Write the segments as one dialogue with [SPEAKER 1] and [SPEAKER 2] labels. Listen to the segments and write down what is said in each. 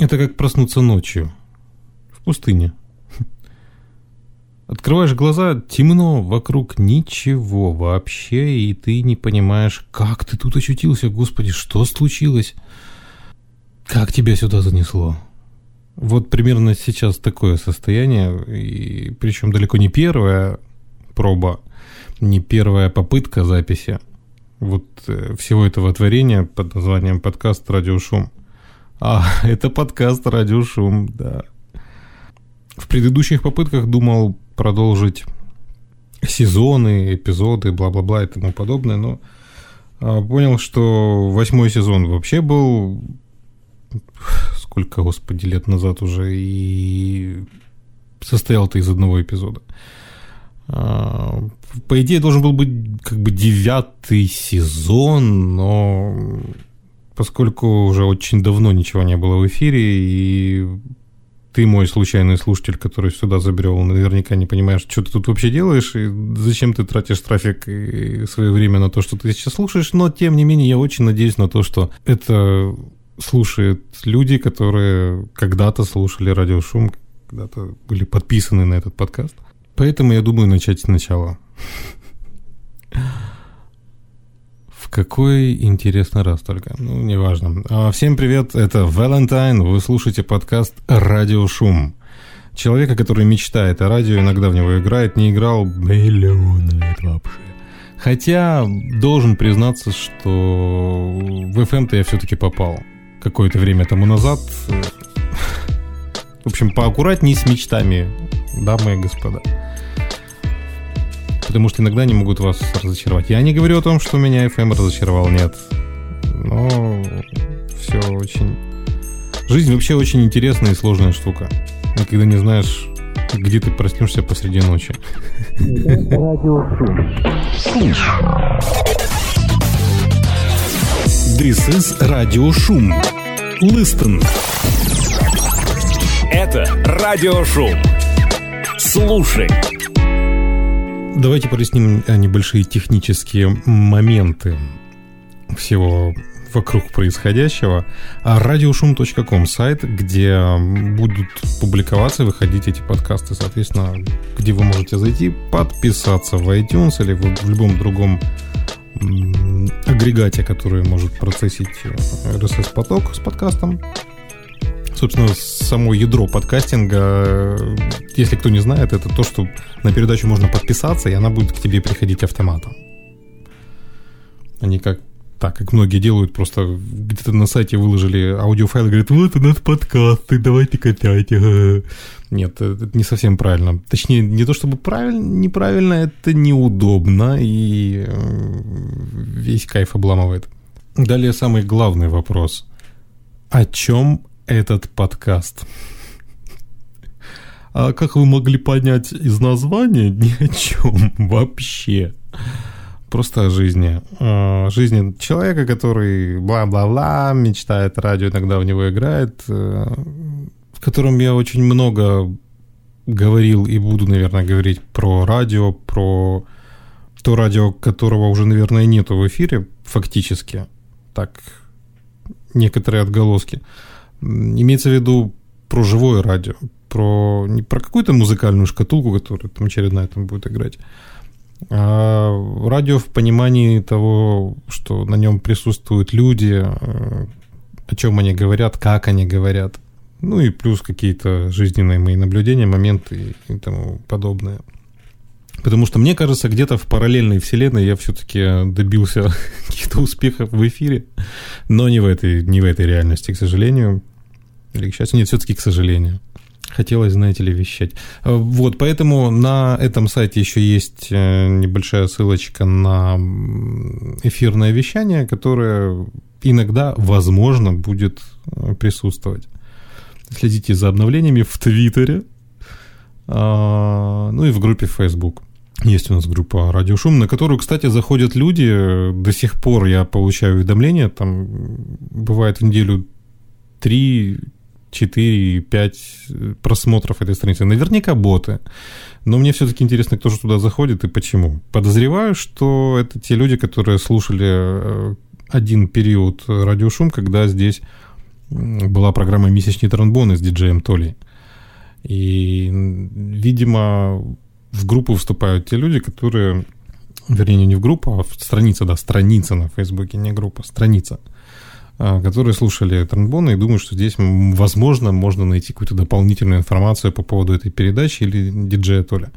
[SPEAKER 1] Это как проснуться ночью в пустыне. Открываешь глаза, темно, вокруг ничего вообще, и ты не понимаешь, как ты тут очутился, господи, что случилось? Как тебя сюда занесло? Вот примерно сейчас такое состояние, и причем далеко не первая проба, не первая попытка записи вот э, всего этого творения под названием подкаст «Радиошум». А, это подкаст «Радиошум», да. В предыдущих попытках думал продолжить сезоны, эпизоды, бла-бла-бла и тому подобное, но а, понял, что восьмой сезон вообще был сколько, господи, лет назад уже и состоял-то из одного эпизода. А, по идее, должен был быть как бы девятый сезон, но поскольку уже очень давно ничего не было в эфире, и ты мой случайный слушатель, который сюда забрел, наверняка не понимаешь, что ты тут вообще делаешь, и зачем ты тратишь трафик и свое время на то, что ты сейчас слушаешь, но тем не менее я очень надеюсь на то, что это слушают люди, которые когда-то слушали радиошум, когда-то были подписаны на этот подкаст. Поэтому я думаю начать сначала. Какой интересный раз только. Ну, неважно. А, всем привет, это Валентайн. Вы слушаете подкаст «Радиошум». Человека, который мечтает о радио, иногда в него играет, не играл миллион лет вообще. Хотя должен признаться, что в FM-то я все-таки попал какое-то время тому назад. В общем, поаккуратней с мечтами, дамы и господа. Потому что иногда они могут вас разочаровать. Я не говорю о том, что меня FM разочаровал, нет. Но все очень... Жизнь вообще очень интересная и сложная штука. Никогда не знаешь, где ты проснешься посреди ночи.
[SPEAKER 2] This is радиошум. Listen. Это радиошум. Слушай.
[SPEAKER 1] Давайте проясним небольшие технические моменты всего вокруг происходящего. Радиошум.ком сайт, где будут публиковаться, выходить эти подкасты, соответственно, где вы можете зайти, подписаться в iTunes или в любом другом агрегате, который может процессить RSS-поток с подкастом. Собственно, само ядро подкастинга, если кто не знает, это то, что на передачу можно подписаться, и она будет к тебе приходить автоматом. Не как так, как многие делают, просто где-то на сайте выложили аудиофайл и говорят, вот у нас подкасты, давайте качайте. Нет, это не совсем правильно. Точнее, не то чтобы правильно, неправильно, это неудобно, и э, весь кайф обламывает. Далее самый главный вопрос. О чем этот подкаст? А как вы могли понять из названия, ни о чем вообще просто о жизни. О жизни человека, который бла-бла-бла, мечтает радио, иногда в него играет, э, в котором я очень много говорил и буду, наверное, говорить про радио, про то радио, которого уже, наверное, нету в эфире, фактически. Так, некоторые отголоски. Имеется в виду про живое радио, про не про какую-то музыкальную шкатулку, которая там очередная там будет играть, а радио в понимании того, что на нем присутствуют люди, э, о чем они говорят, как они говорят. Ну и плюс какие-то жизненные мои наблюдения, моменты и тому подобное. Потому что мне кажется, где-то в параллельной вселенной я все-таки добился каких-то успехов в эфире, но не в этой, не в этой реальности, к сожалению. Или к счастью, нет, все-таки к сожалению. Хотелось, знаете ли, вещать. Э, вот, поэтому на этом сайте еще есть э, небольшая ссылочка на эфирное вещание, которое иногда, возможно, будет э, присутствовать. Следите за обновлениями в Твиттере, а, ну и в группе Facebook. Есть у нас группа «Радиошум», на которую, кстати, заходят люди. До сих пор я получаю уведомления, там бывает в неделю три 4-5 просмотров этой страницы. Наверняка боты. Но мне все-таки интересно, кто же туда заходит и почему. Подозреваю, что это те люди, которые слушали э, один период радиошум, когда здесь была программа «Месячный тромбон» с диджеем Толи. И, видимо, в группу вступают те люди, которые, вернее, не в группу, а в страница, да, страница на Фейсбуке, не группа, страница, которые слушали тромбоны и думают, что здесь, возможно, можно найти какую-то дополнительную информацию по поводу этой передачи или диджея Толя.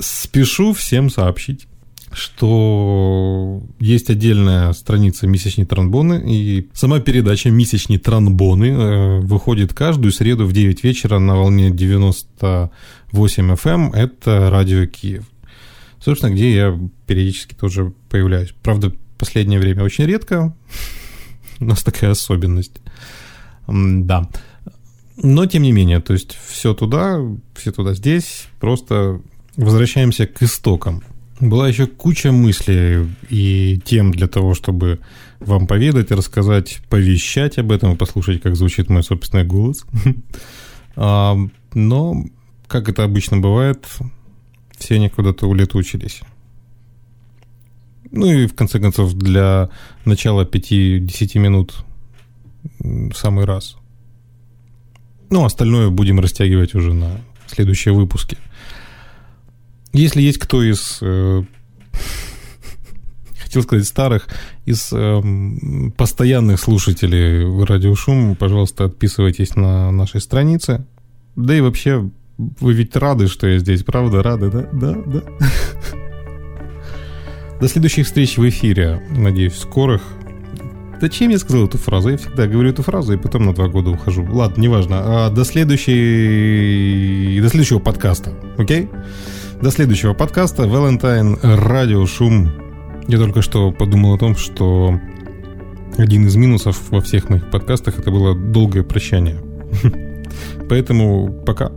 [SPEAKER 1] Спешу всем сообщить, что есть отдельная страница «Месячные тромбоны», и сама передача «Месячные тромбоны» э, выходит каждую среду в 9 вечера на волне 98 FM. Эм. Это радио Киев. Собственно, где я периодически тоже появляюсь. Правда, последнее время очень редко. У нас такая особенность. Да. Но, тем не менее, то есть все туда, все туда здесь. Просто возвращаемся к истокам. Была еще куча мыслей и тем для того, чтобы вам поведать, рассказать, повещать об этом и послушать, как звучит мой собственный голос. А, но, как это обычно бывает, все они куда-то улетучились. Ну и, в конце концов, для начала 5-10 минут самый раз. Ну, остальное будем растягивать уже на следующие выпуски. Если есть кто из, э, хотел сказать старых, из э, постоянных слушателей радиошум, пожалуйста, отписывайтесь на нашей странице. Да и вообще, вы ведь рады, что я здесь, правда? Рады, да? Да, да. До следующих встреч в эфире, надеюсь, скорых. Зачем я сказал эту фразу? Я всегда говорю эту фразу и потом на два года ухожу. Ладно, неважно. А до следующей... До следующего подкаста, окей? До следующего подкаста. Валентайн, радио, шум. Я только что подумал о том, что один из минусов во всех моих подкастах это было долгое прощание. Поэтому пока.